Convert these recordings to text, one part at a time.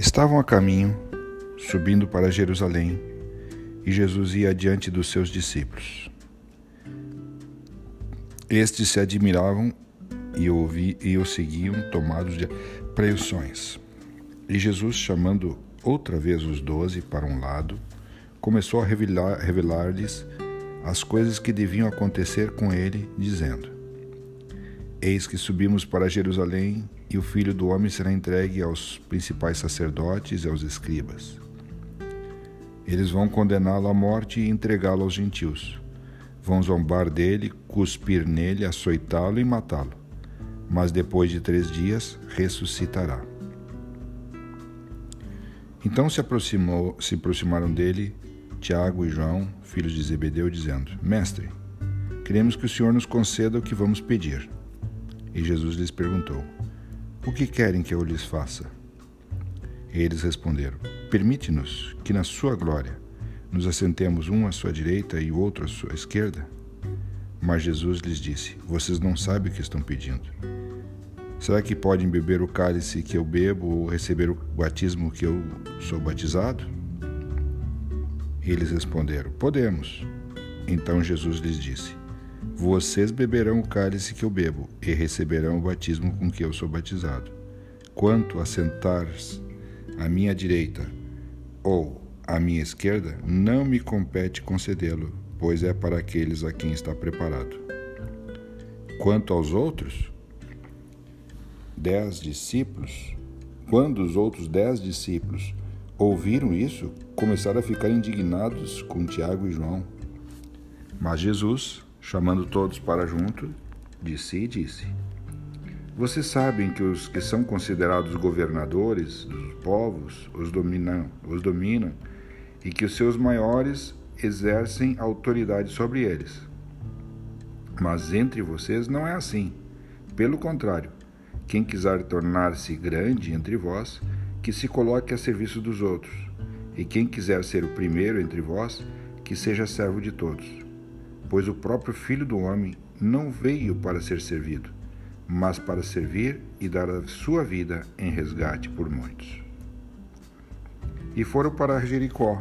Estavam a caminho, subindo para Jerusalém, e Jesus ia adiante dos seus discípulos. Estes se admiravam e, ouvi, e o seguiam, tomados de apreensões. E Jesus, chamando outra vez os doze para um lado, começou a revelar-lhes revelar as coisas que deviam acontecer com ele, dizendo: Eis que subimos para Jerusalém, e o filho do homem será entregue aos principais sacerdotes e aos escribas. Eles vão condená-lo à morte e entregá-lo aos gentios. Vão zombar dele, cuspir nele, açoitá-lo e matá-lo. Mas depois de três dias ressuscitará. Então se, aproximou, se aproximaram dele Tiago e João, filhos de Zebedeu, dizendo: Mestre, queremos que o Senhor nos conceda o que vamos pedir. E Jesus lhes perguntou: O que querem que eu lhes faça? Eles responderam: Permite-nos que na sua glória nos assentemos um à sua direita e outro à sua esquerda? Mas Jesus lhes disse: Vocês não sabem o que estão pedindo. Será que podem beber o cálice que eu bebo ou receber o batismo que eu sou batizado? Eles responderam: Podemos. Então Jesus lhes disse: Vocês beberão o cálice que eu bebo e receberão o batismo com que eu sou batizado. Quanto a sentar-se à minha direita ou à minha esquerda, não me compete concedê-lo, pois é para aqueles a quem está preparado. Quanto aos outros, dez discípulos, quando os outros dez discípulos ouviram isso, começaram a ficar indignados com Tiago e João. Mas Jesus, chamando todos para junto, disse e disse: Vocês sabem que os que são considerados governadores dos povos os dominam, os dominam e que os seus maiores exercem autoridade sobre eles. Mas entre vocês não é assim. Pelo contrário, quem quiser tornar-se grande entre vós, que se coloque a serviço dos outros. E quem quiser ser o primeiro entre vós, que seja servo de todos. Pois o próprio Filho do Homem não veio para ser servido, mas para servir e dar a sua vida em resgate por muitos. E foram para Jericó.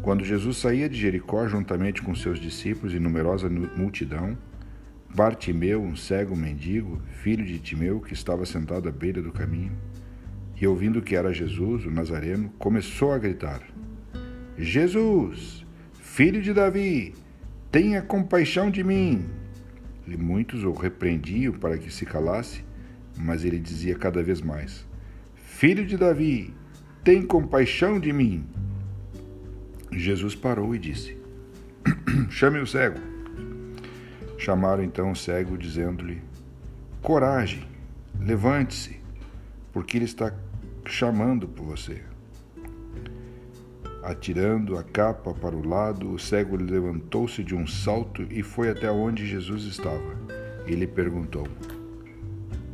Quando Jesus saía de Jericó juntamente com seus discípulos e numerosa multidão, Bartimeu, um cego mendigo, filho de Timeu, que estava sentado à beira do caminho, e ouvindo que era Jesus, o Nazareno, começou a gritar: Jesus, filho de Davi, tenha compaixão de mim. E muitos o repreendiam para que se calasse, mas ele dizia cada vez mais: Filho de Davi, tem compaixão de mim. Jesus parou e disse: Chame o cego. Chamaram então o cego, dizendo-lhe: Coragem, levante-se, porque ele está chamando por você. Atirando a capa para o lado, o cego levantou-se de um salto e foi até onde Jesus estava. E lhe perguntou: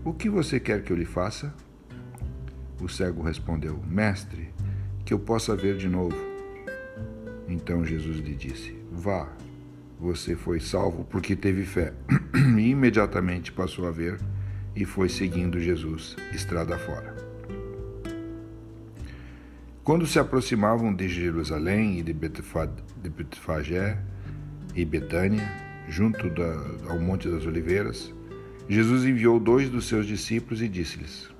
O que você quer que eu lhe faça? O cego respondeu: Mestre, que eu possa ver de novo. Então Jesus lhe disse: Vá, você foi salvo porque teve fé. e imediatamente passou a ver e foi seguindo Jesus, estrada fora. Quando se aproximavam de Jerusalém e de Betfagé e Betânia, junto da, ao Monte das Oliveiras, Jesus enviou dois dos seus discípulos e disse-lhes: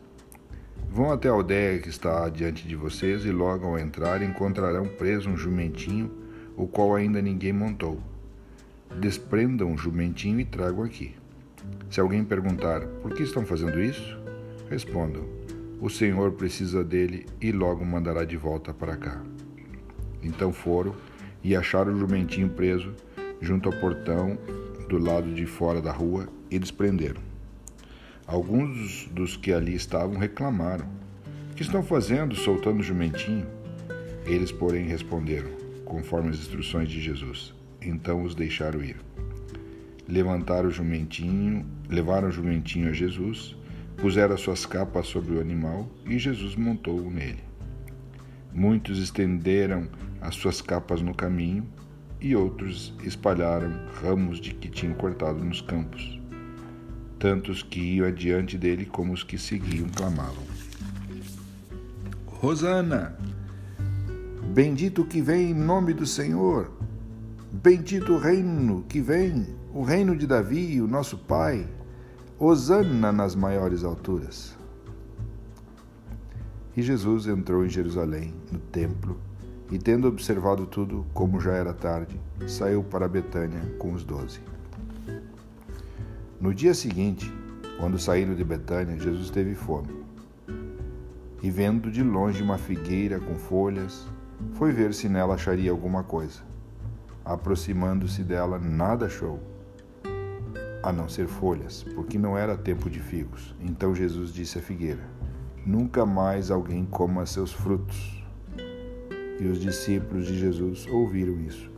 Vão até a aldeia que está diante de vocês e logo ao entrar encontrarão preso um jumentinho, o qual ainda ninguém montou desprendam o jumentinho e tragam aqui. Se alguém perguntar por que estão fazendo isso, respondam: O Senhor precisa dele e logo mandará de volta para cá. Então foram e acharam o jumentinho preso junto ao portão do lado de fora da rua e desprenderam. Alguns dos que ali estavam reclamaram: O que estão fazendo soltando o jumentinho? Eles, porém, responderam, conforme as instruções de Jesus: então os deixaram ir. Levantaram o jumentinho, levaram o jumentinho a Jesus, puseram as suas capas sobre o animal e Jesus montou nele. Muitos estenderam as suas capas no caminho e outros espalharam ramos de que tinham cortado nos campos. Tantos que iam adiante dele como os que seguiam clamavam: Hosana! Bendito que vem em nome do Senhor! Bendito o reino que vem, o reino de Davi, o nosso Pai! Hosana nas maiores alturas! E Jesus entrou em Jerusalém, no templo, e tendo observado tudo, como já era tarde, saiu para Betânia com os doze. No dia seguinte, quando saíram de Betânia, Jesus teve fome. E vendo de longe uma figueira com folhas, foi ver se nela acharia alguma coisa. Aproximando-se dela, nada achou, a não ser folhas, porque não era tempo de figos. Então Jesus disse à figueira: Nunca mais alguém coma seus frutos. E os discípulos de Jesus ouviram isso.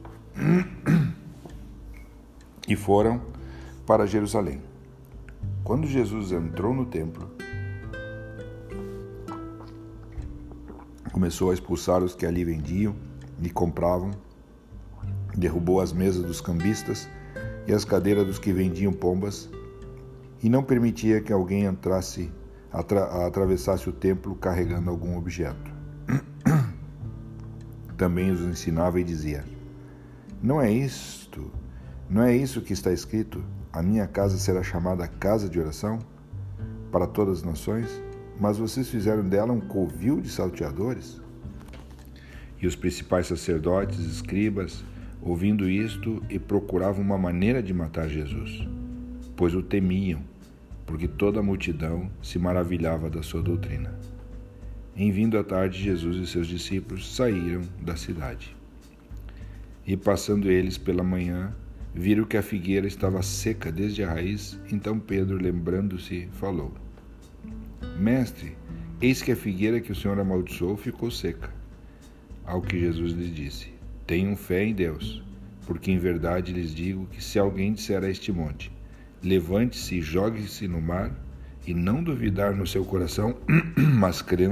E foram para Jerusalém. Quando Jesus entrou no templo, começou a expulsar os que ali vendiam e compravam, derrubou as mesas dos cambistas e as cadeiras dos que vendiam pombas, e não permitia que alguém entrasse, atra atravessasse o templo carregando algum objeto. Também os ensinava e dizia: Não é isto, não é isso que está escrito: A minha casa será chamada casa de oração para todas as nações? Mas vocês fizeram dela um covil de salteadores? E os principais sacerdotes, escribas, ouvindo isto, e procuravam uma maneira de matar Jesus, pois o temiam, porque toda a multidão se maravilhava da sua doutrina. Em vindo à tarde, Jesus e seus discípulos saíram da cidade. E passando eles pela manhã, viram que a figueira estava seca desde a raiz, então Pedro, lembrando-se, falou: Mestre, eis que a figueira que o Senhor amaldiçoou ficou seca. Ao que Jesus lhes disse: Tenham fé em Deus, porque em verdade lhes digo que se alguém disser a este monte: Levante-se e jogue-se no mar, e não duvidar no seu coração, mas crer,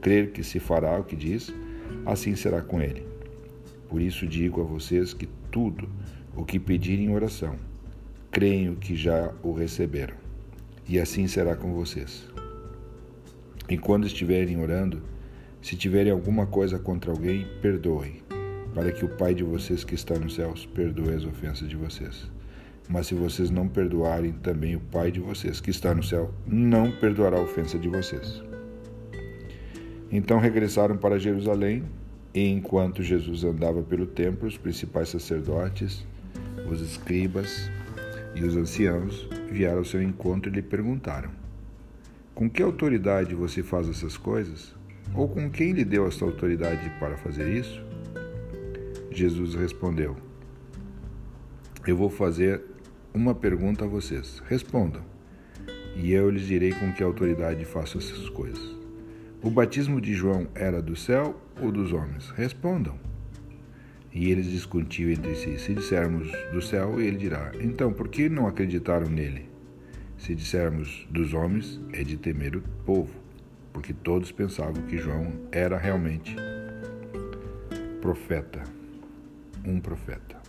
crer que se fará o que diz, assim será com ele. Por isso digo a vocês que tudo o que pedirem em oração, creio que já o receberam, e assim será com vocês. E quando estiverem orando, se tiverem alguma coisa contra alguém, perdoem, para que o Pai de vocês que está nos céus perdoe as ofensas de vocês. Mas se vocês não perdoarem, também o Pai de vocês que está no céu não perdoará a ofensa de vocês. Então regressaram para Jerusalém, e enquanto Jesus andava pelo templo, os principais sacerdotes, os escribas e os anciãos vieram ao seu encontro e lhe perguntaram: com que autoridade você faz essas coisas? Ou com quem lhe deu essa autoridade para fazer isso? Jesus respondeu: Eu vou fazer uma pergunta a vocês. Respondam, e eu lhes direi com que autoridade faço essas coisas. O batismo de João era do céu ou dos homens? Respondam. E eles discutiam entre si. Se dissermos do céu, ele dirá: Então, por que não acreditaram nele? Se dissermos dos homens, é de temer o povo, porque todos pensavam que João era realmente profeta, um profeta.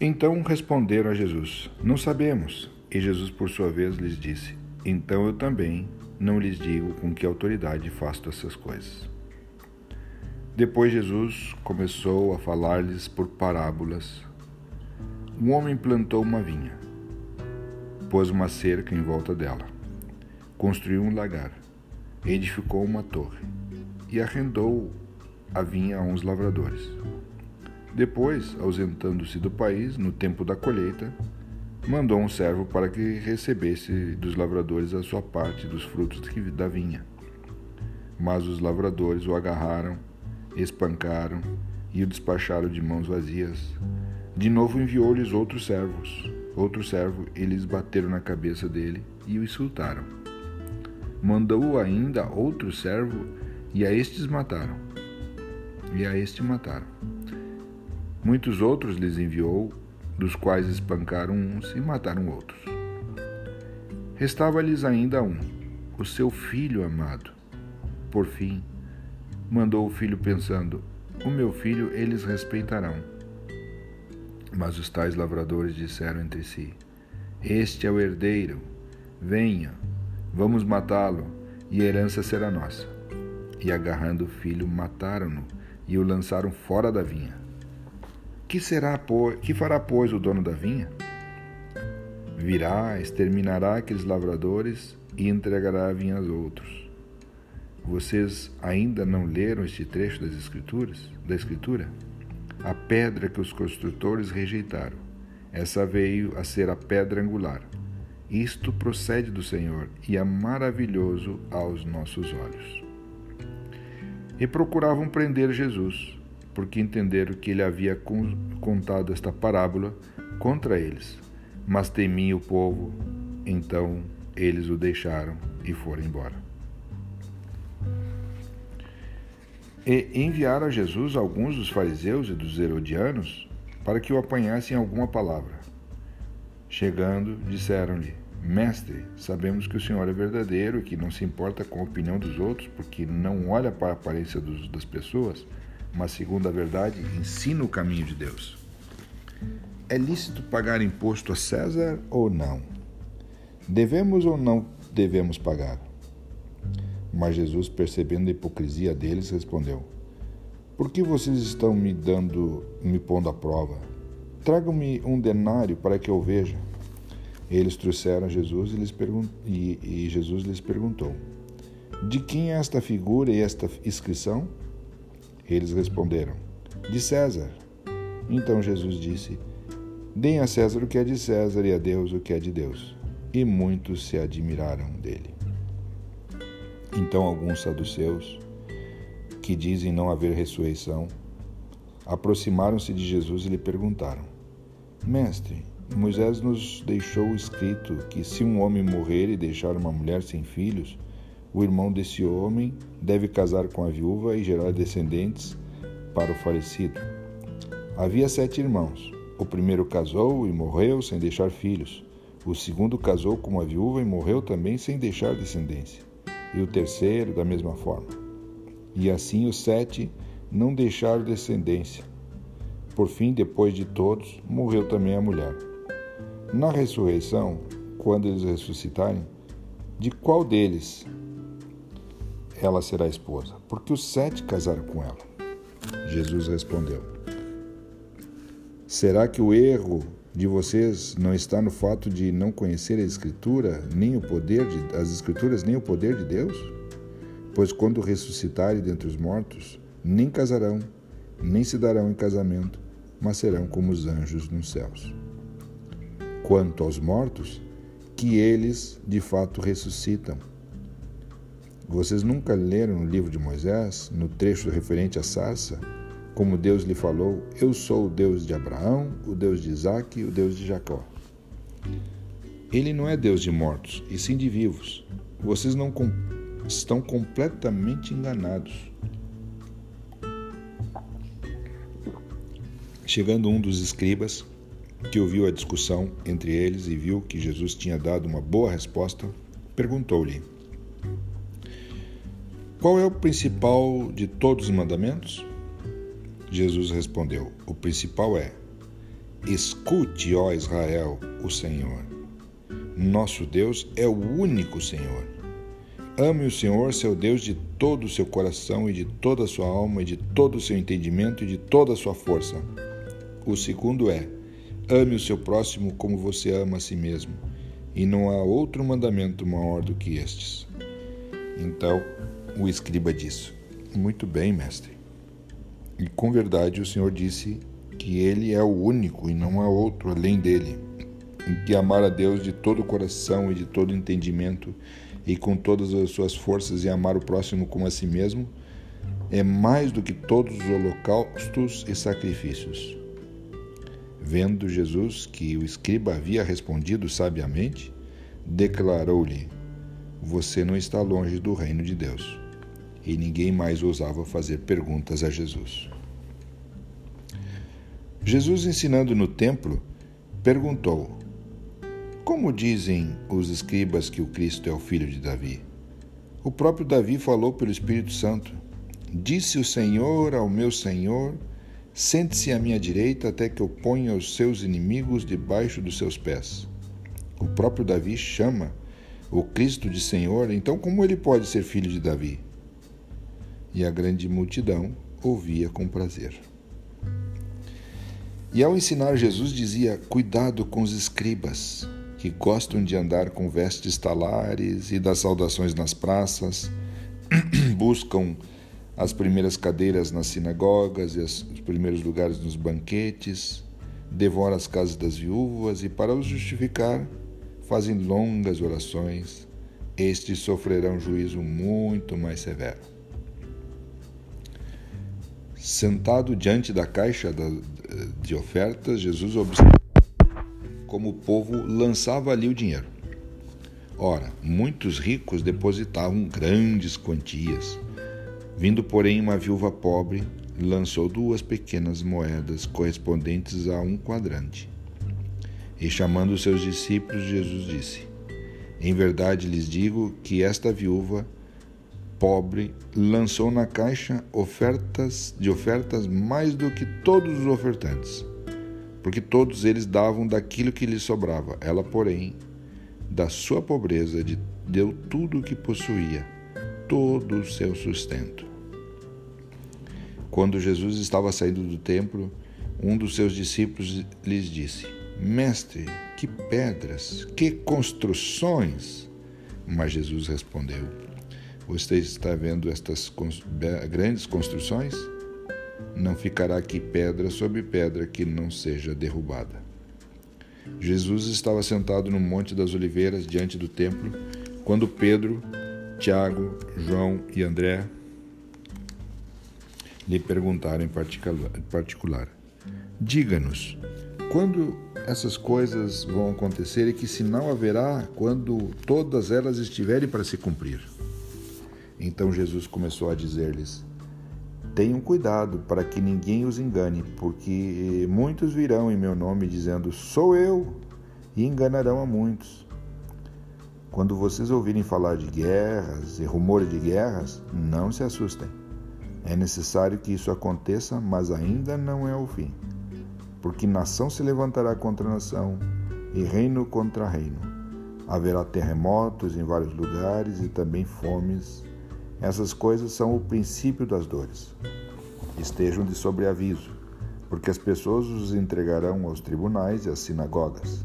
Então responderam a Jesus: Não sabemos. E Jesus, por sua vez, lhes disse: Então eu também não lhes digo com que autoridade faço essas coisas. Depois Jesus começou a falar-lhes por parábolas. Um homem plantou uma vinha, pôs uma cerca em volta dela, construiu um lagar, edificou uma torre e arrendou a vinha a uns lavradores. Depois, ausentando-se do país, no tempo da colheita, mandou um servo para que recebesse dos lavradores a sua parte dos frutos da vinha. Mas os lavradores o agarraram espancaram e o despacharam de mãos vazias. De novo enviou-lhes outros servos. Outro servo, eles bateram na cabeça dele e o insultaram. Mandou ainda outro servo e a estes mataram. E a este mataram. Muitos outros lhes enviou, dos quais espancaram uns e mataram outros. Restava-lhes ainda um, o seu filho amado. Por fim, mandou o filho pensando: O meu filho eles respeitarão. Mas os tais lavradores disseram entre si: Este é o herdeiro, venha, vamos matá-lo, e a herança será nossa. E agarrando o filho, mataram-no e o lançaram fora da vinha. Que será, que fará, pois, o dono da vinha? Virá, exterminará aqueles lavradores e entregará a vinha aos outros. Vocês ainda não leram este trecho das escrituras, da escritura? A pedra que os construtores rejeitaram, essa veio a ser a pedra angular. Isto procede do Senhor e é maravilhoso aos nossos olhos. E procuravam prender Jesus, porque entenderam que ele havia contado esta parábola contra eles. Mas temia o povo, então eles o deixaram e foram embora. E enviaram a Jesus alguns dos fariseus e dos herodianos para que o apanhassem alguma palavra. Chegando, disseram-lhe: Mestre, sabemos que o Senhor é verdadeiro e que não se importa com a opinião dos outros, porque não olha para a aparência dos, das pessoas mas segundo a verdade, ensina o caminho de Deus. É lícito pagar imposto a César ou não? Devemos ou não devemos pagar? Mas Jesus, percebendo a hipocrisia deles, respondeu: Por que vocês estão me dando, me pondo à prova? Tragam-me um denário para que eu veja. Eles trouxeram a Jesus e, e, e Jesus lhes perguntou: De quem é esta figura e esta inscrição? Eles responderam: De César. Então Jesus disse: Deem a César o que é de César e a Deus o que é de Deus. E muitos se admiraram dele. Então alguns saduceus, que dizem não haver ressurreição, aproximaram-se de Jesus e lhe perguntaram: Mestre, Moisés nos deixou escrito que se um homem morrer e deixar uma mulher sem filhos, o irmão desse homem deve casar com a viúva e gerar descendentes para o falecido. Havia sete irmãos. O primeiro casou e morreu sem deixar filhos. O segundo casou com uma viúva e morreu também sem deixar descendência. E o terceiro, da mesma forma. E assim os sete não deixaram descendência. Por fim, depois de todos, morreu também a mulher. Na ressurreição, quando eles ressuscitarem, de qual deles ela será esposa, porque os sete casaram com ela. Jesus respondeu: Será que o erro de vocês não está no fato de não conhecer a Escritura, nem o poder de, as Escrituras, nem o poder de Deus? Pois quando ressuscitarem dentre os mortos, nem casarão, nem se darão em casamento, mas serão como os anjos nos céus. Quanto aos mortos, que eles de fato ressuscitam vocês nunca leram no livro de Moisés, no trecho referente à sarça, como Deus lhe falou: Eu sou o Deus de Abraão, o Deus de Isaac e o Deus de Jacó. Ele não é Deus de mortos, e sim de vivos. Vocês não com... estão completamente enganados. Chegando um dos escribas, que ouviu a discussão entre eles e viu que Jesus tinha dado uma boa resposta, perguntou-lhe: qual é o principal de todos os mandamentos? Jesus respondeu: O principal é: Escute, ó Israel, o Senhor. Nosso Deus é o único Senhor. Ame o Senhor, seu Deus, de todo o seu coração e de toda a sua alma e de todo o seu entendimento e de toda a sua força. O segundo é: ame o seu próximo como você ama a si mesmo. E não há outro mandamento maior do que estes. Então, o escriba disse: Muito bem, mestre. E com verdade o Senhor disse que ele é o único e não há outro além dele, em que amar a Deus de todo o coração e de todo entendimento e com todas as suas forças e amar o próximo como a si mesmo é mais do que todos os holocaustos e sacrifícios. Vendo Jesus que o escriba havia respondido sabiamente, declarou-lhe: Você não está longe do reino de Deus e ninguém mais ousava fazer perguntas a Jesus. Jesus, ensinando no templo, perguntou: Como dizem os escribas que o Cristo é o filho de Davi? O próprio Davi falou pelo Espírito Santo: Disse o Senhor ao meu Senhor: Sente-se à minha direita até que eu ponha os seus inimigos debaixo dos seus pés. O próprio Davi chama o Cristo de Senhor, então como ele pode ser filho de Davi? E a grande multidão ouvia com prazer. E ao ensinar, Jesus dizia: Cuidado com os escribas, que gostam de andar com vestes talares e das saudações nas praças, buscam as primeiras cadeiras nas sinagogas e os primeiros lugares nos banquetes, devoram as casas das viúvas e, para os justificar, fazem longas orações. Estes sofrerão juízo muito mais severo. Sentado diante da caixa de ofertas, Jesus observou como o povo lançava ali o dinheiro. Ora, muitos ricos depositavam grandes quantias Vindo, porém, uma viúva pobre, lançou duas pequenas moedas correspondentes a um quadrante. E chamando seus discípulos, Jesus disse: Em verdade lhes digo que esta viúva pobre lançou na caixa ofertas de ofertas mais do que todos os ofertantes, porque todos eles davam daquilo que lhes sobrava. Ela, porém, da sua pobreza deu tudo o que possuía, todo o seu sustento. Quando Jesus estava saindo do templo, um dos seus discípulos lhes disse: Mestre, que pedras, que construções! Mas Jesus respondeu: Você está vendo estas grandes construções? Não ficará aqui pedra sobre pedra que não seja derrubada. Jesus estava sentado no Monte das Oliveiras, diante do templo, quando Pedro, Tiago, João e André lhe perguntaram em particular: Diga-nos, quando essas coisas vão acontecer e que sinal haverá quando todas elas estiverem para se cumprir? Então Jesus começou a dizer-lhes: Tenham cuidado para que ninguém os engane, porque muitos virão em meu nome dizendo: Sou eu, e enganarão a muitos. Quando vocês ouvirem falar de guerras e rumores de guerras, não se assustem é necessário que isso aconteça, mas ainda não é o fim. Porque nação se levantará contra nação e reino contra reino. Haverá terremotos em vários lugares e também fomes. Essas coisas são o princípio das dores. Estejam de sobreaviso, porque as pessoas os entregarão aos tribunais e às sinagogas.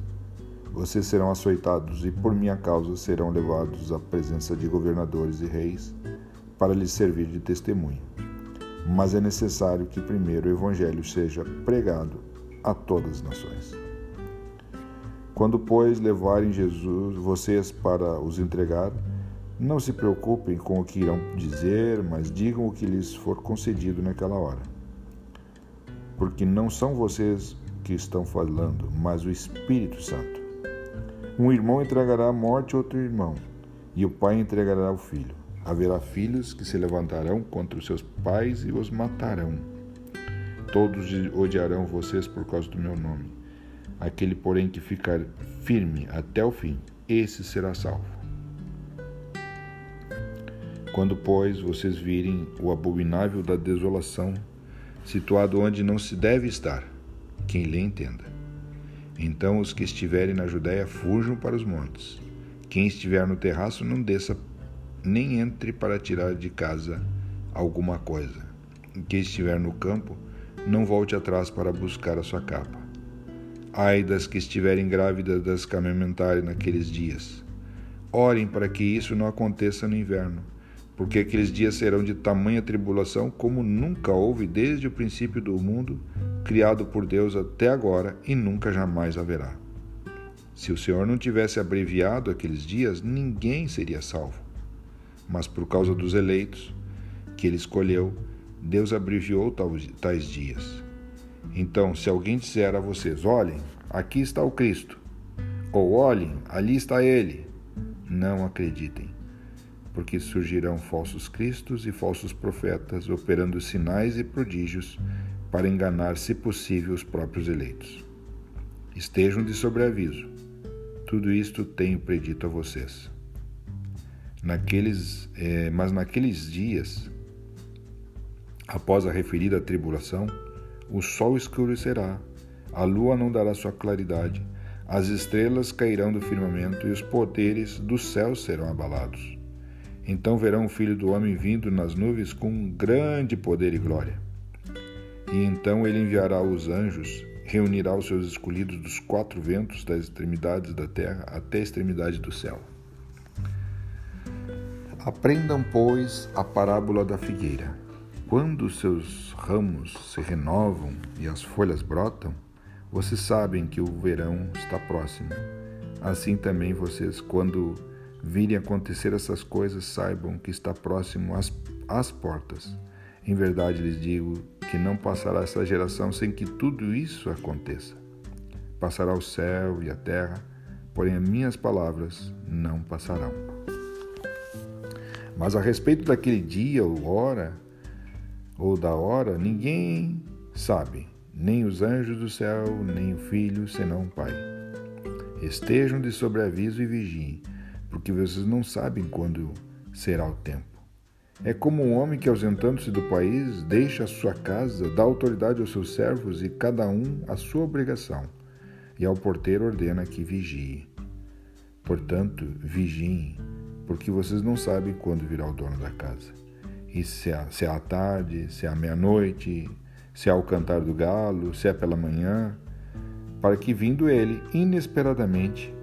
Vocês serão açoitados e por minha causa serão levados à presença de governadores e reis para lhes servir de testemunho mas é necessário que primeiro o Evangelho seja pregado a todas as nações. Quando, pois, levarem Jesus, vocês para os entregar, não se preocupem com o que irão dizer, mas digam o que lhes for concedido naquela hora. Porque não são vocês que estão falando, mas o Espírito Santo. Um irmão entregará à morte outro irmão, e o pai entregará ao filho. Haverá filhos que se levantarão contra os seus pais e os matarão. Todos odiarão vocês por causa do meu nome. Aquele, porém, que ficar firme até o fim, esse será salvo. Quando, pois, vocês virem o abominável da desolação, situado onde não se deve estar, quem lhe entenda. Então os que estiverem na Judéia fujam para os montes. Quem estiver no terraço não desça nem entre para tirar de casa alguma coisa. Quem estiver no campo, não volte atrás para buscar a sua capa. Ai das que estiverem grávidas das que amamentarem naqueles dias. Orem para que isso não aconteça no inverno, porque aqueles dias serão de tamanha tribulação como nunca houve desde o princípio do mundo, criado por Deus até agora e nunca jamais haverá. Se o Senhor não tivesse abreviado aqueles dias, ninguém seria salvo mas por causa dos eleitos que ele escolheu, Deus abreviou tais dias. Então, se alguém disser a vocês: olhem, aqui está o Cristo, ou olhem, ali está ele, não acreditem, porque surgirão falsos cristos e falsos profetas operando sinais e prodígios para enganar, se possível, os próprios eleitos. Estejam de sobreaviso. Tudo isto tenho predito a vocês. Naqueles, é, mas naqueles dias, após a referida tribulação, o sol escurecerá, a lua não dará sua claridade, as estrelas cairão do firmamento e os poderes do céu serão abalados. Então verão o Filho do Homem vindo nas nuvens com grande poder e glória. E então ele enviará os anjos, reunirá os seus escolhidos dos quatro ventos das extremidades da terra até a extremidade do céu. Aprendam, pois, a parábola da figueira. Quando seus ramos se renovam e as folhas brotam, vocês sabem que o verão está próximo. Assim também vocês, quando virem acontecer essas coisas, saibam que está próximo às, às portas. Em verdade lhes digo que não passará essa geração sem que tudo isso aconteça. Passará o céu e a terra, porém as minhas palavras não passarão. Mas a respeito daquele dia ou hora, ou da hora, ninguém sabe, nem os anjos do céu, nem o filho, senão o Pai. Estejam de sobreaviso e vigiem, porque vocês não sabem quando será o tempo. É como um homem que, ausentando-se do país, deixa a sua casa, dá autoridade aos seus servos e cada um a sua obrigação, e ao porteiro ordena que vigie. Portanto, vigiem, porque vocês não sabem quando virá o dono da casa. E se é, se é à tarde, se é à meia-noite, se é ao cantar do galo, se é pela manhã, para que vindo ele inesperadamente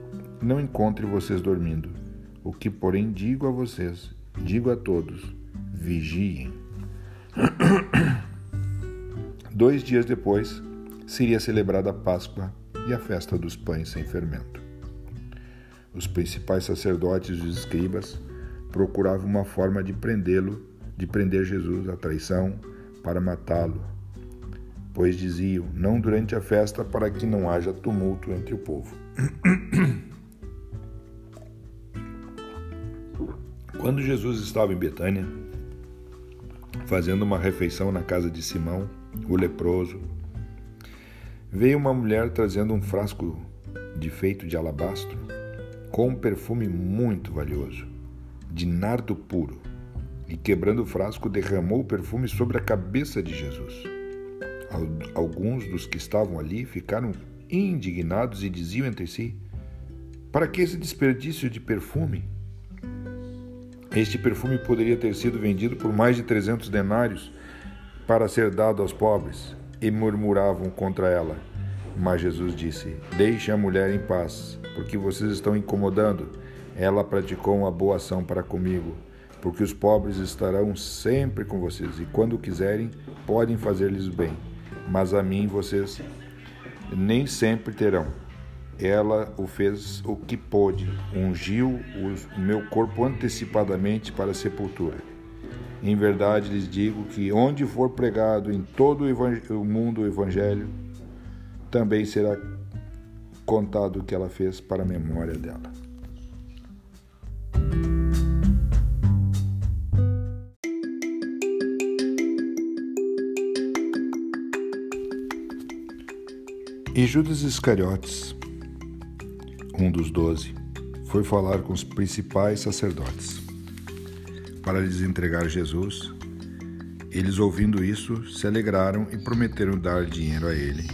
não encontre vocês dormindo. O que, porém, digo a vocês, digo a todos: vigiem. Dois dias depois, seria celebrada a Páscoa e a festa dos pães sem fermento. Os principais sacerdotes e os escribas procuravam uma forma de prendê-lo, de prender Jesus à traição, para matá-lo pois diziam: Não durante a festa, para que não haja tumulto entre o povo. Quando Jesus estava em Betânia, fazendo uma refeição na casa de Simão, o leproso, veio uma mulher trazendo um frasco de feito de alabastro com um perfume muito valioso, de nardo puro, e quebrando o frasco, derramou o perfume sobre a cabeça de Jesus. Alguns dos que estavam ali ficaram indignados e diziam entre si: Para que esse desperdício de perfume? Este perfume poderia ter sido vendido por mais de 300 denários para ser dado aos pobres. E murmuravam contra ela. Mas Jesus disse: Deixe a mulher em paz, porque vocês estão incomodando. Ela praticou uma boa ação para comigo, porque os pobres estarão sempre com vocês e, quando quiserem, podem fazer-lhes bem mas a mim vocês nem sempre terão. Ela o fez o que pôde, ungiu o meu corpo antecipadamente para a sepultura. Em verdade lhes digo que onde for pregado em todo o mundo o evangelho, também será contado o que ela fez para a memória dela. E Judas Iscariotes, um dos doze, foi falar com os principais sacerdotes para lhes entregar Jesus. Eles, ouvindo isso, se alegraram e prometeram dar dinheiro a ele.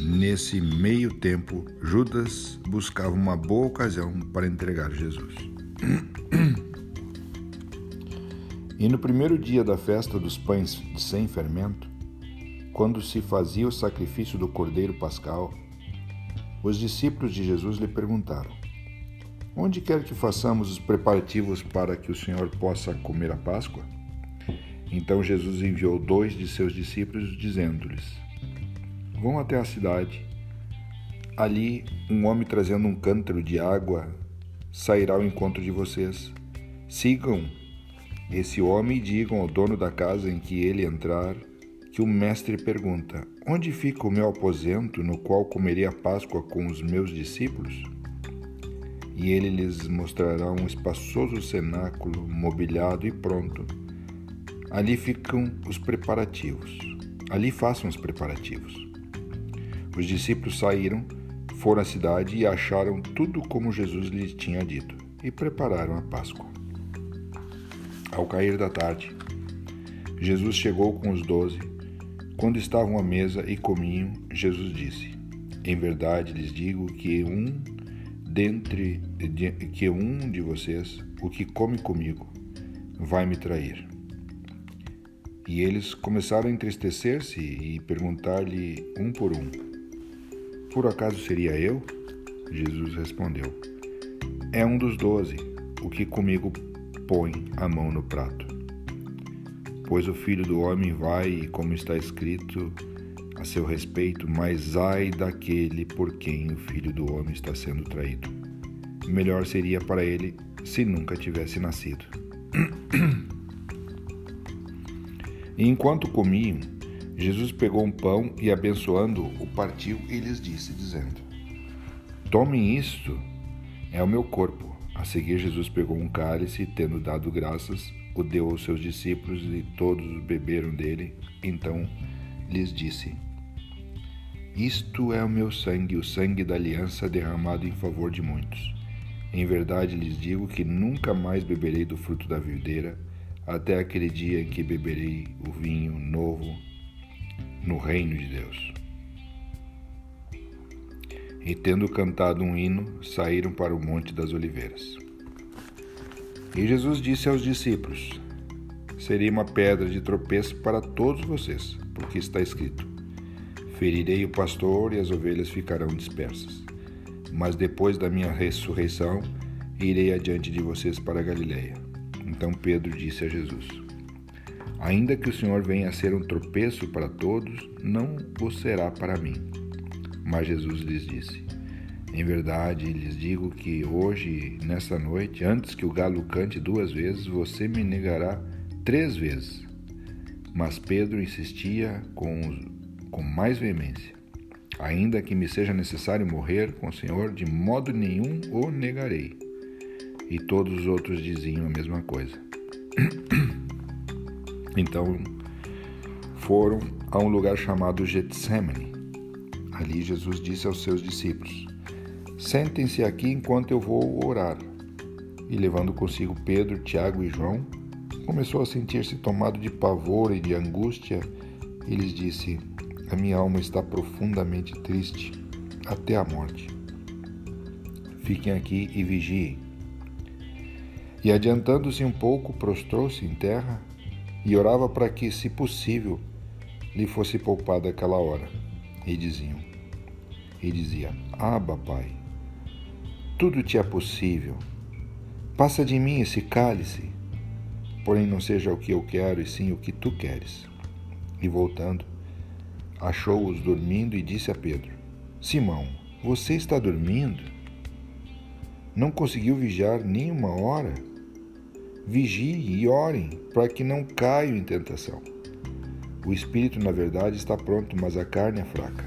Nesse meio tempo, Judas buscava uma boa ocasião para entregar Jesus. E no primeiro dia da festa dos pães sem fermento, quando se fazia o sacrifício do cordeiro pascal, os discípulos de Jesus lhe perguntaram: Onde quer que façamos os preparativos para que o Senhor possa comer a Páscoa? Então Jesus enviou dois de seus discípulos, dizendo-lhes: Vão até a cidade. Ali, um homem trazendo um cântaro de água sairá ao encontro de vocês. Sigam esse homem e digam ao dono da casa em que ele entrar que o mestre pergunta: Onde fica o meu aposento no qual comerei a Páscoa com os meus discípulos? E ele lhes mostrará um espaçoso cenáculo mobiliado e pronto. Ali ficam os preparativos. Ali façam os preparativos. Os discípulos saíram, foram à cidade e acharam tudo como Jesus lhes tinha dito e prepararam a Páscoa. Ao cair da tarde, Jesus chegou com os doze Quando estavam à mesa e comiam, Jesus disse: Em verdade lhes digo que um dentre que um de vocês, o que come comigo, vai me trair. E eles começaram a entristecer-se e perguntar-lhe um por um: Por acaso seria eu? Jesus respondeu: É um dos doze, o que comigo põe a mão no prato. Pois o filho do homem vai, como está escrito a seu respeito, mas ai daquele por quem o filho do homem está sendo traído. Melhor seria para ele se nunca tivesse nascido. E enquanto comiam, Jesus pegou um pão e, abençoando, o partiu e lhes disse, dizendo: Tomem isto, é o meu corpo. A seguir, Jesus pegou um cálice e, tendo dado graças, o deu aos seus discípulos e todos beberam dele. Então lhes disse: Isto é o meu sangue, o sangue da aliança derramado em favor de muitos. Em verdade lhes digo que nunca mais beberei do fruto da videira, até aquele dia em que beberei o vinho novo no reino de Deus. E tendo cantado um hino, saíram para o Monte das Oliveiras. E Jesus disse aos discípulos: Seria uma pedra de tropeço para todos vocês, porque está escrito: Ferirei o pastor e as ovelhas ficarão dispersas. Mas depois da minha ressurreição, irei adiante de vocês para a Galiléia. Então Pedro disse a Jesus: Ainda que o Senhor venha a ser um tropeço para todos, não o será para mim. Mas Jesus lhes disse: em verdade, lhes digo que hoje, nesta noite, antes que o galo cante duas vezes, você me negará três vezes. Mas Pedro insistia com, com mais veemência: Ainda que me seja necessário morrer com o Senhor, de modo nenhum o negarei. E todos os outros diziam a mesma coisa. Então foram a um lugar chamado Getsemane. Ali Jesus disse aos seus discípulos: Sentem-se aqui enquanto eu vou orar. E levando consigo Pedro, Tiago e João, começou a sentir-se tomado de pavor e de angústia e lhes disse: A minha alma está profundamente triste até a morte. Fiquem aqui e vigiem. E adiantando-se um pouco, prostrou-se em terra e orava para que, se possível, lhe fosse poupada aquela hora. E diziam: E dizia: Abba, Pai, tudo te é possível. Passa de mim esse cálice, porém não seja o que eu quero, e sim o que tu queres. E voltando, achou-os dormindo e disse a Pedro: Simão, você está dormindo? Não conseguiu vigiar nem uma hora? Vigie e orem, para que não caiam em tentação. O espírito, na verdade, está pronto, mas a carne é fraca.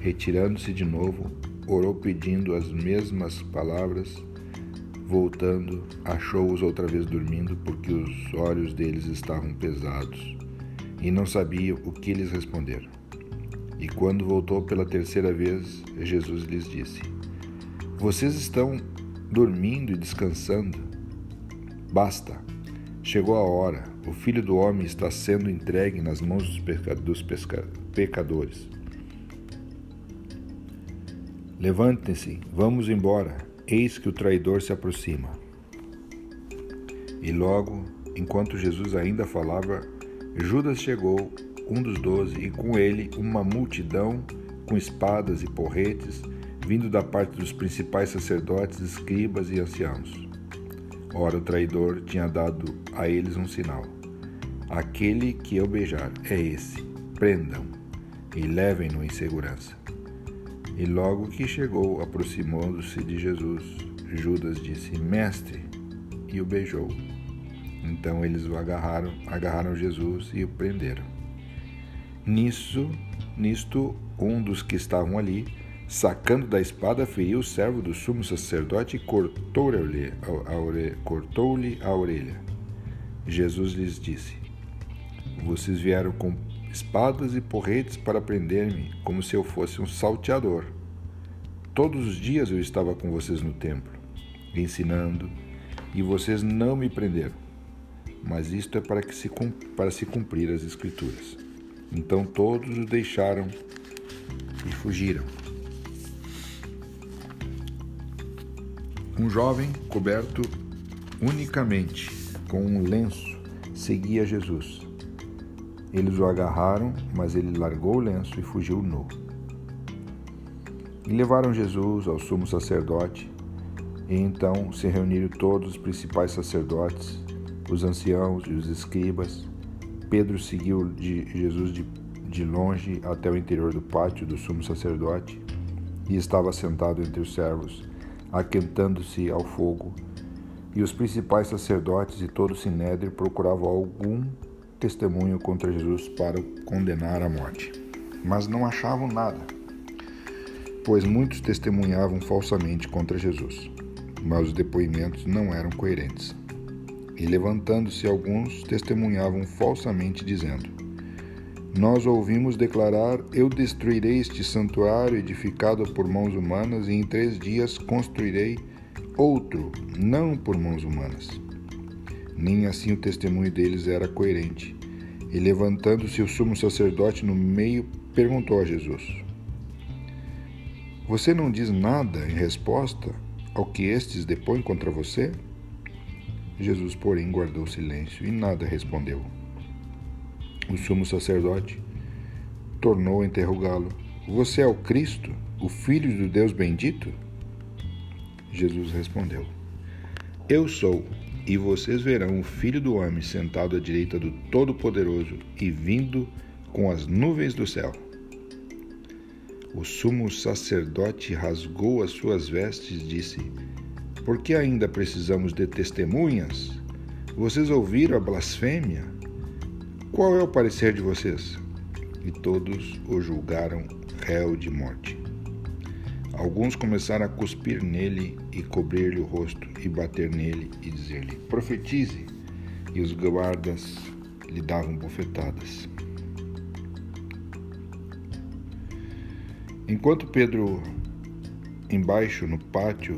Retirando-se de novo, orou pedindo as mesmas palavras. Voltando, achou-os outra vez dormindo, porque os olhos deles estavam pesados, e não sabia o que lhes responder. E quando voltou pela terceira vez, Jesus lhes disse: Vocês estão dormindo e descansando? Basta! Chegou a hora, o filho do homem está sendo entregue nas mãos dos, pecadores. Levantem-se, vamos embora, eis que o traidor se aproxima. E logo, enquanto Jesus ainda falava, Judas chegou, um dos doze, e com ele uma multidão com espadas e porretes, vindo da parte dos principais sacerdotes, escribas e anciãos. Ora, o traidor tinha dado a eles um sinal: Aquele que eu beijar é esse, prendam e levem-no em segurança. E logo que chegou, aproximando-se de Jesus, Judas disse: Mestre, e o beijou. Então eles o agarraram, agarraram Jesus e o prenderam. Nisso, nisto, um dos que estavam ali, sacando da espada, feriu o servo do sumo sacerdote e cortou-lhe a, a orelha. Jesus lhes disse: Vocês vieram com espadas e porretes para prender-me, como se eu fosse um salteador. Todos os dias eu estava com vocês no templo, ensinando, e vocês não me prenderam. Mas isto é para, que se, para se cumprir as Escrituras. Então todos o deixaram e fugiram. Um jovem coberto unicamente com um lenço seguia Jesus. Eles o agarraram, mas ele largou o lenço e fugiu nu. E levaram Jesus ao sumo sacerdote, e então se reuniram todos os principais sacerdotes, os anciãos e os escribas. Pedro seguiu de Jesus de, de longe até o interior do pátio do sumo sacerdote e estava sentado entre os servos aquentando-se ao fogo, e os principais sacerdotes e todo o sinédrio procuravam algum testemunho contra Jesus para o condenar à morte. Mas não achavam nada, pois muitos testemunhavam falsamente contra Jesus, mas os depoimentos não eram coerentes. E levantando-se alguns, testemunhavam falsamente, dizendo: nós ouvimos declarar: Eu destruirei este santuário edificado por mãos humanas, e em três dias construirei outro, não por mãos humanas. Nem assim o testemunho deles era coerente. E levantando-se o sumo sacerdote no meio, perguntou a Jesus: Você não diz nada em resposta ao que estes depõem contra você? Jesus, porém, guardou silêncio e nada respondeu. O sumo sacerdote tornou a interrogá-lo: Você é o Cristo, o Filho do Deus bendito? Jesus respondeu: Eu sou, e vocês verão o Filho do Homem sentado à direita do Todo-Poderoso e vindo com as nuvens do céu. O sumo sacerdote rasgou as suas vestes e disse: Por que ainda precisamos de testemunhas? Vocês ouviram a blasfêmia? Qual é o parecer de vocês? E todos o julgaram réu de morte. Alguns começaram a cuspir nele e cobrir-lhe o rosto, e bater nele e dizer-lhe: Profetize! E os guardas lhe davam bofetadas. Enquanto Pedro embaixo no pátio,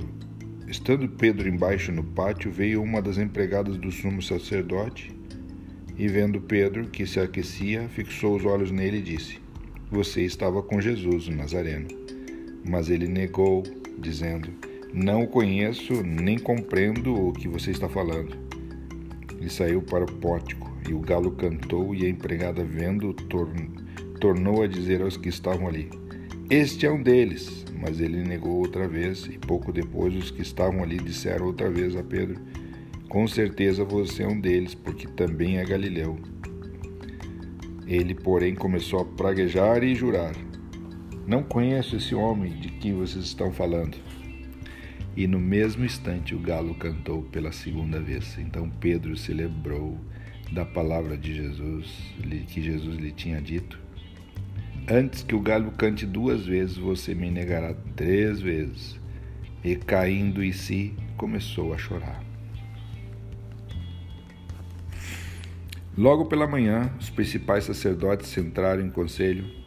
estando Pedro embaixo no pátio, veio uma das empregadas do sumo sacerdote e vendo Pedro, que se aquecia, fixou os olhos nele e disse: Você estava com Jesus, o Nazareno. Mas ele negou, dizendo: Não o conheço, nem compreendo o que você está falando. Ele saiu para o pórtico, e o galo cantou, e a empregada, vendo, tor tornou a dizer aos que estavam ali: Este é um deles. Mas ele negou outra vez, e pouco depois os que estavam ali disseram outra vez a Pedro: com certeza você é um deles, porque também é galileu. Ele, porém, começou a praguejar e jurar: Não conheço esse homem de quem vocês estão falando. E no mesmo instante o galo cantou pela segunda vez. Então Pedro se lembrou da palavra de Jesus, que Jesus lhe tinha dito: Antes que o galo cante duas vezes, você me negará três vezes. E caindo em si, começou a chorar. Logo pela manhã, os principais sacerdotes entraram em conselho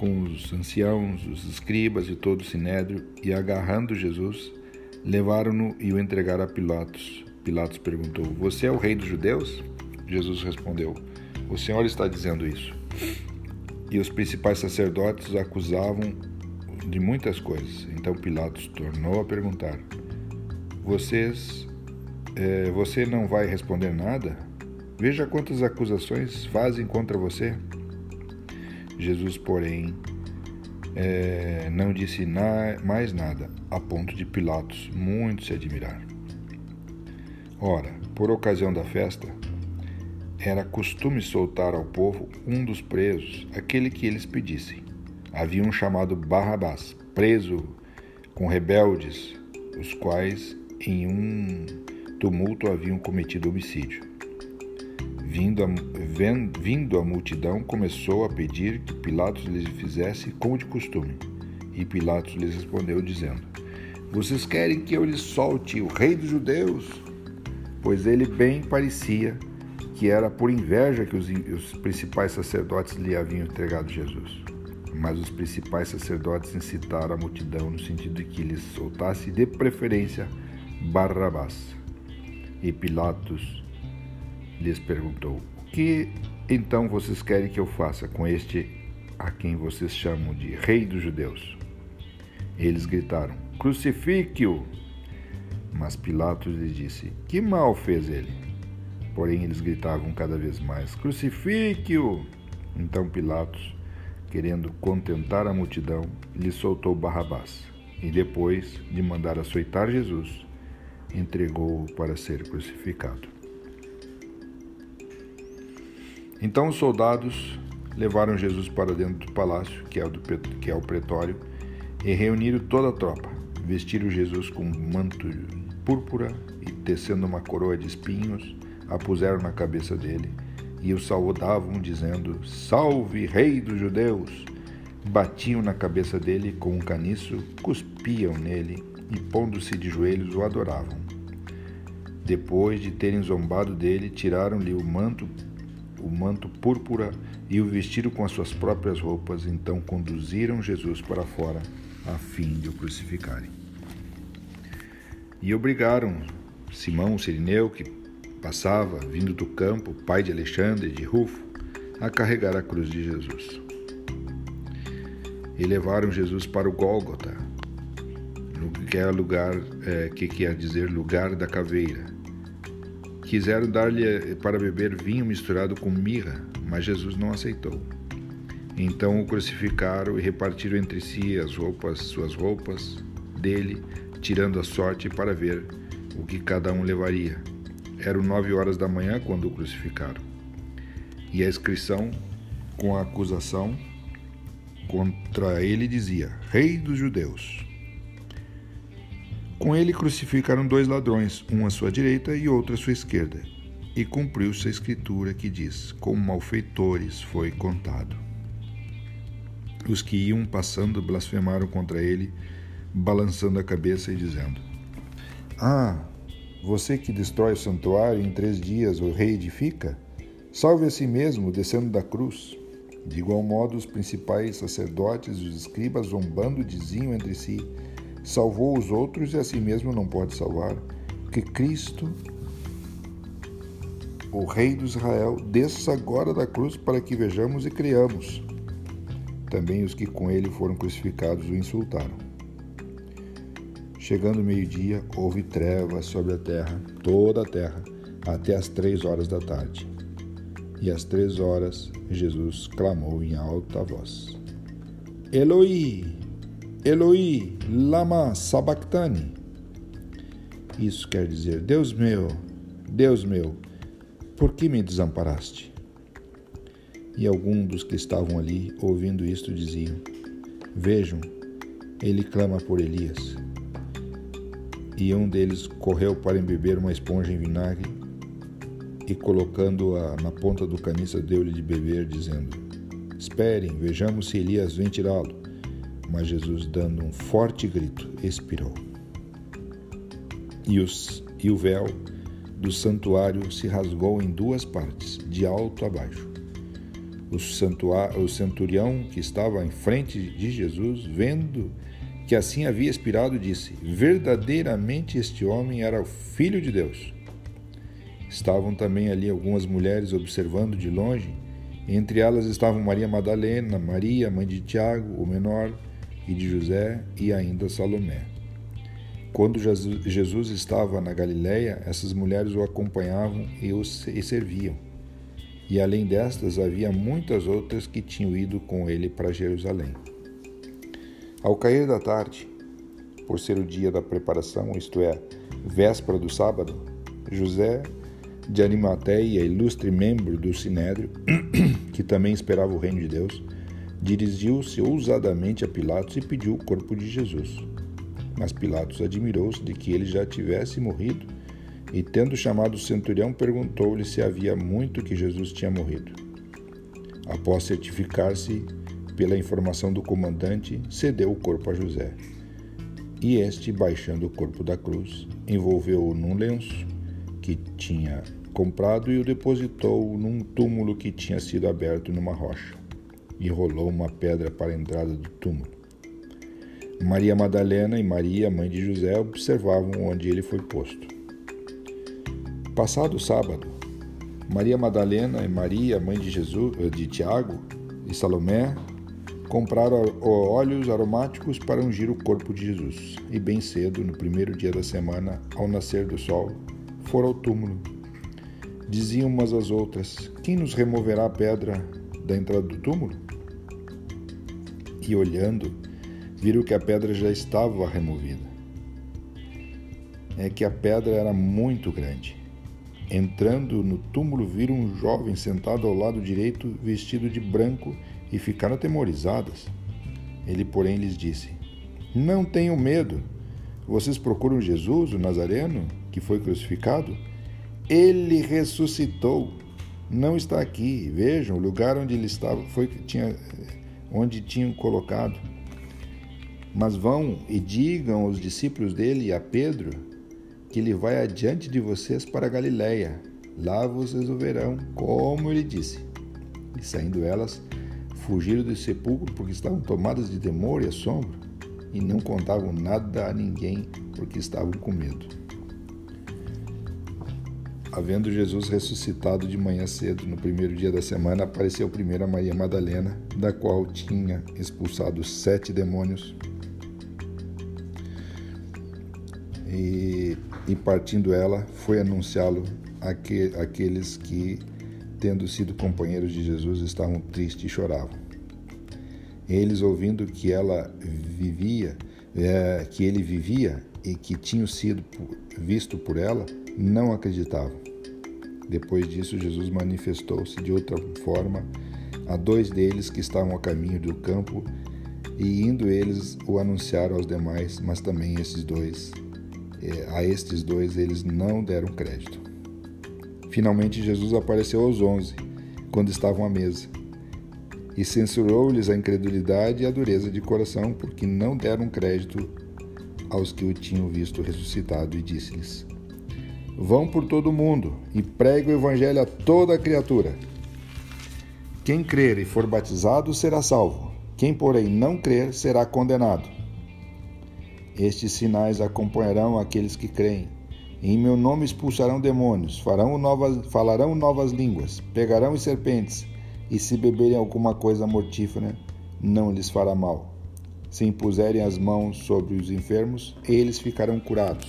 com os anciãos, os escribas e todo o sinédrio, e agarrando Jesus, levaram-no e o entregaram a Pilatos. Pilatos perguntou: Você é o rei dos judeus? Jesus respondeu: O Senhor está dizendo isso. E os principais sacerdotes acusavam de muitas coisas. Então Pilatos tornou a perguntar: Vocês, é, você não vai responder nada? Veja quantas acusações fazem contra você. Jesus, porém, é, não disse na, mais nada, a ponto de Pilatos muito se admirar. Ora, por ocasião da festa, era costume soltar ao povo um dos presos, aquele que eles pedissem. Havia um chamado Barrabás, preso com rebeldes, os quais em um tumulto haviam cometido homicídio. Vindo a, vindo a multidão, começou a pedir que Pilatos lhes fizesse como de costume. E Pilatos lhes respondeu, dizendo: Vocês querem que eu lhes solte o rei dos judeus? Pois ele bem parecia que era por inveja que os, os principais sacerdotes lhe haviam entregado Jesus. Mas os principais sacerdotes incitaram a multidão no sentido de que lhes soltasse de preferência Barrabás. E Pilatos lhes perguntou: que então vocês querem que eu faça com este a quem vocês chamam de Rei dos Judeus? Eles gritaram: Crucifique-o! Mas Pilatos lhes disse: Que mal fez ele? Porém, eles gritavam cada vez mais: Crucifique-o! Então Pilatos, querendo contentar a multidão, lhe soltou Barrabás e, depois de mandar açoitar Jesus, entregou-o para ser crucificado. Então os soldados levaram Jesus para dentro do palácio, que é, do, que é o pretório, e reuniram toda a tropa. Vestiram Jesus com um manto púrpura e, tecendo uma coroa de espinhos, a puseram na cabeça dele e o saudavam, dizendo: Salve, Rei dos Judeus! Batiam na cabeça dele com um caniço, cuspiam nele e, pondo-se de joelhos, o adoravam. Depois de terem zombado dele, tiraram-lhe o manto o manto púrpura e o vestiram com as suas próprias roupas, então conduziram Jesus para fora a fim de o crucificarem. E obrigaram Simão Sirineu, que passava, vindo do campo, pai de Alexandre e de Rufo, a carregar a cruz de Jesus. E levaram Jesus para o Gólgota, que é lugar é, que quer dizer lugar da caveira, Quiseram dar-lhe eh, para beber vinho misturado com mirra, mas Jesus não aceitou. Então o crucificaram e repartiram entre si as roupas, suas roupas dele, tirando a sorte para ver o que cada um levaria. Eram nove horas da manhã quando o crucificaram. E a inscrição com a acusação contra ele dizia: Rei dos Judeus. Com ele crucificaram dois ladrões, um à sua direita e outro à sua esquerda. E cumpriu-se a escritura que diz: Como malfeitores foi contado. Os que iam passando blasfemaram contra ele, balançando a cabeça e dizendo: Ah, você que destrói o santuário em três dias o reedifica? Salve a si mesmo, descendo da cruz. De igual modo, os principais sacerdotes e os escribas, zombando, diziam entre si: salvou os outros e a si mesmo não pode salvar, que Cristo, o Rei de Israel, desça agora da cruz para que vejamos e criamos. Também os que com ele foram crucificados o insultaram. Chegando meio-dia, houve trevas sobre a terra, toda a terra, até as três horas da tarde. E às três horas, Jesus clamou em alta voz: Eloi, Eloi, lama sabachthani. Isso quer dizer: Deus meu, Deus meu, por que me desamparaste? E alguns dos que estavam ali, ouvindo isto, diziam: Vejam, ele clama por Elias. E um deles correu para embeber uma esponja em vinagre e, colocando-a na ponta do caniço, deu-lhe de beber, dizendo: Esperem, vejamos se Elias vem tirá-lo. Mas Jesus, dando um forte grito, expirou. E, os, e o véu do santuário se rasgou em duas partes, de alto a baixo. O, o centurião que estava em frente de Jesus, vendo que assim havia expirado, disse: Verdadeiramente este homem era o Filho de Deus. Estavam também ali algumas mulheres observando de longe. Entre elas estavam Maria Madalena, Maria, mãe de Tiago, o menor, e de José e ainda Salomé. Quando Jesus estava na Galiléia, essas mulheres o acompanhavam e o serviam. E além destas, havia muitas outras que tinham ido com ele para Jerusalém. Ao cair da tarde, por ser o dia da preparação, isto é, véspera do sábado, José de Arimateia, ilustre membro do Sinédrio, que também esperava o reino de Deus, dirigiu-se ousadamente a Pilatos e pediu o corpo de Jesus. Mas Pilatos admirou-se de que ele já tivesse morrido e, tendo chamado o centurião, perguntou-lhe se havia muito que Jesus tinha morrido. Após certificar-se pela informação do comandante, cedeu o corpo a José. E este, baixando o corpo da cruz, envolveu-o num lenço que tinha comprado e o depositou num túmulo que tinha sido aberto numa rocha e rolou uma pedra para a entrada do túmulo. Maria Madalena e Maria, mãe de José, observavam onde ele foi posto. Passado o sábado, Maria Madalena e Maria, mãe de Jesus, eh, de Tiago e Salomé, compraram óleos aromáticos para ungir o corpo de Jesus. E bem cedo, no primeiro dia da semana, ao nascer do sol, foram ao túmulo. Diziam umas às outras: Quem nos removerá a pedra da entrada do túmulo? E olhando, viram que a pedra já estava removida. É que a pedra era muito grande. Entrando no túmulo, viram um jovem sentado ao lado direito, vestido de branco, e ficaram atemorizadas. Ele, porém, lhes disse: Não tenham medo. Vocês procuram Jesus, o Nazareno, que foi crucificado? Ele ressuscitou. Não está aqui. Vejam, o lugar onde ele estava foi tinha onde tinham colocado. Mas vão e digam aos discípulos dele e a Pedro que ele vai adiante de vocês para Galiléia. Lá vocês o verão, como ele disse. E saindo elas, fugiram do sepulcro porque estavam tomadas de temor e assombro e não contavam nada a ninguém porque estavam com medo. Havendo Jesus ressuscitado de manhã cedo, no primeiro dia da semana, apareceu primeiro a Maria Madalena, da qual tinha expulsado sete demônios. E, e partindo ela, foi anunciá-lo àqueles que tendo sido companheiros de Jesus, estavam tristes e choravam. Eles, ouvindo que ela vivia, é, que ele vivia e que tinha sido visto por ela, não acreditavam. Depois disso, Jesus manifestou-se de outra forma a dois deles que estavam a caminho do campo, e indo eles o anunciaram aos demais, mas também esses dois, é, a estes dois eles não deram crédito. Finalmente, Jesus apareceu aos onze, quando estavam à mesa, e censurou-lhes a incredulidade e a dureza de coração, porque não deram crédito aos que o tinham visto ressuscitado, e disse-lhes: Vão por todo o mundo e pregue o evangelho a toda criatura. Quem crer e for batizado será salvo, quem, porém, não crer será condenado. Estes sinais acompanharão aqueles que creem em meu nome expulsarão demônios, farão novas, falarão novas línguas, pegarão serpentes, e se beberem alguma coisa mortífera, não lhes fará mal. Se impuserem as mãos sobre os enfermos, eles ficarão curados.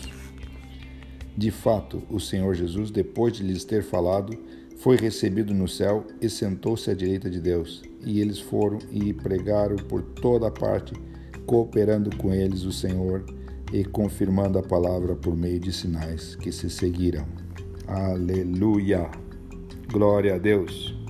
De fato, o Senhor Jesus, depois de lhes ter falado, foi recebido no céu e sentou-se à direita de Deus. E eles foram e pregaram por toda parte, cooperando com eles o Senhor e confirmando a palavra por meio de sinais que se seguiram. Aleluia! Glória a Deus!